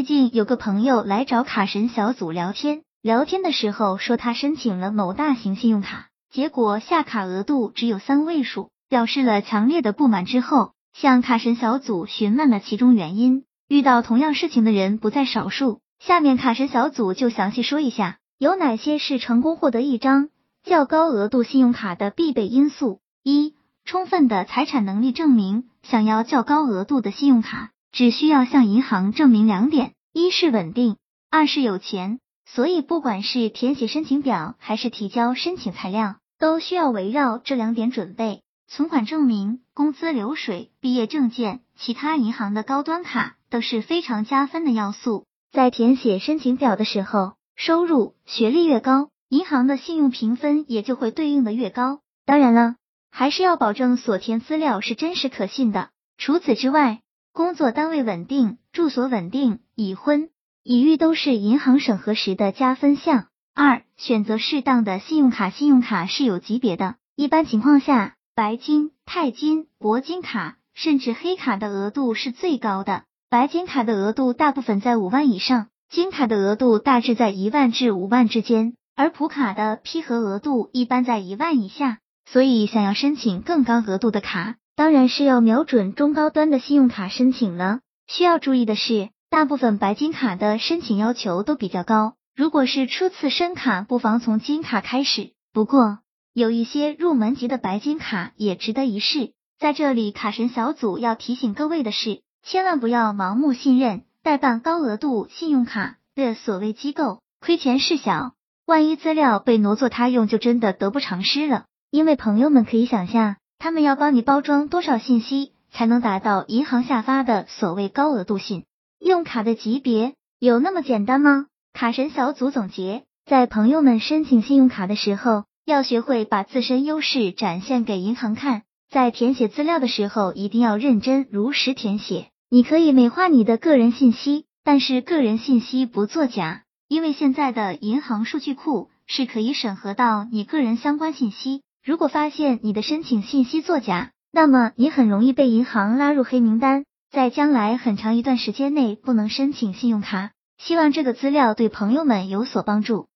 最近有个朋友来找卡神小组聊天，聊天的时候说他申请了某大型信用卡，结果下卡额度只有三位数，表示了强烈的不满之后，向卡神小组询问了其中原因。遇到同样事情的人不在少数，下面卡神小组就详细说一下有哪些是成功获得一张较高额度信用卡的必备因素。一、充分的财产能力证明。想要较高额度的信用卡。只需要向银行证明两点：一是稳定，二是有钱。所以，不管是填写申请表还是提交申请材料，都需要围绕这两点准备。存款证明、工资流水、毕业证件、其他银行的高端卡都是非常加分的要素。在填写申请表的时候，收入、学历越高，银行的信用评分也就会对应的越高。当然了，还是要保证所填资料是真实可信的。除此之外，工作单位稳定、住所稳定、已婚、已育都是银行审核时的加分项。二、选择适当的信用卡，信用卡是有级别的，一般情况下，白金、钛金、铂金卡甚至黑卡的额度是最高的。白金卡的额度大部分在五万以上，金卡的额度大致在一万至五万之间，而普卡的批核额度一般在一万以下。所以，想要申请更高额度的卡。当然是要瞄准中高端的信用卡申请了。需要注意的是，大部分白金卡的申请要求都比较高。如果是初次申卡，不妨从金卡开始。不过，有一些入门级的白金卡也值得一试。在这里，卡神小组要提醒各位的是，千万不要盲目信任代办高额度信用卡的所谓机构，亏钱事小，万一资料被挪作他用，就真的得不偿失了。因为朋友们可以想象。他们要帮你包装多少信息，才能达到银行下发的所谓高额度信用卡的级别？有那么简单吗？卡神小组总结，在朋友们申请信用卡的时候，要学会把自身优势展现给银行看。在填写资料的时候，一定要认真如实填写。你可以美化你的个人信息，但是个人信息不作假，因为现在的银行数据库是可以审核到你个人相关信息。如果发现你的申请信息作假，那么你很容易被银行拉入黑名单，在将来很长一段时间内不能申请信用卡。希望这个资料对朋友们有所帮助。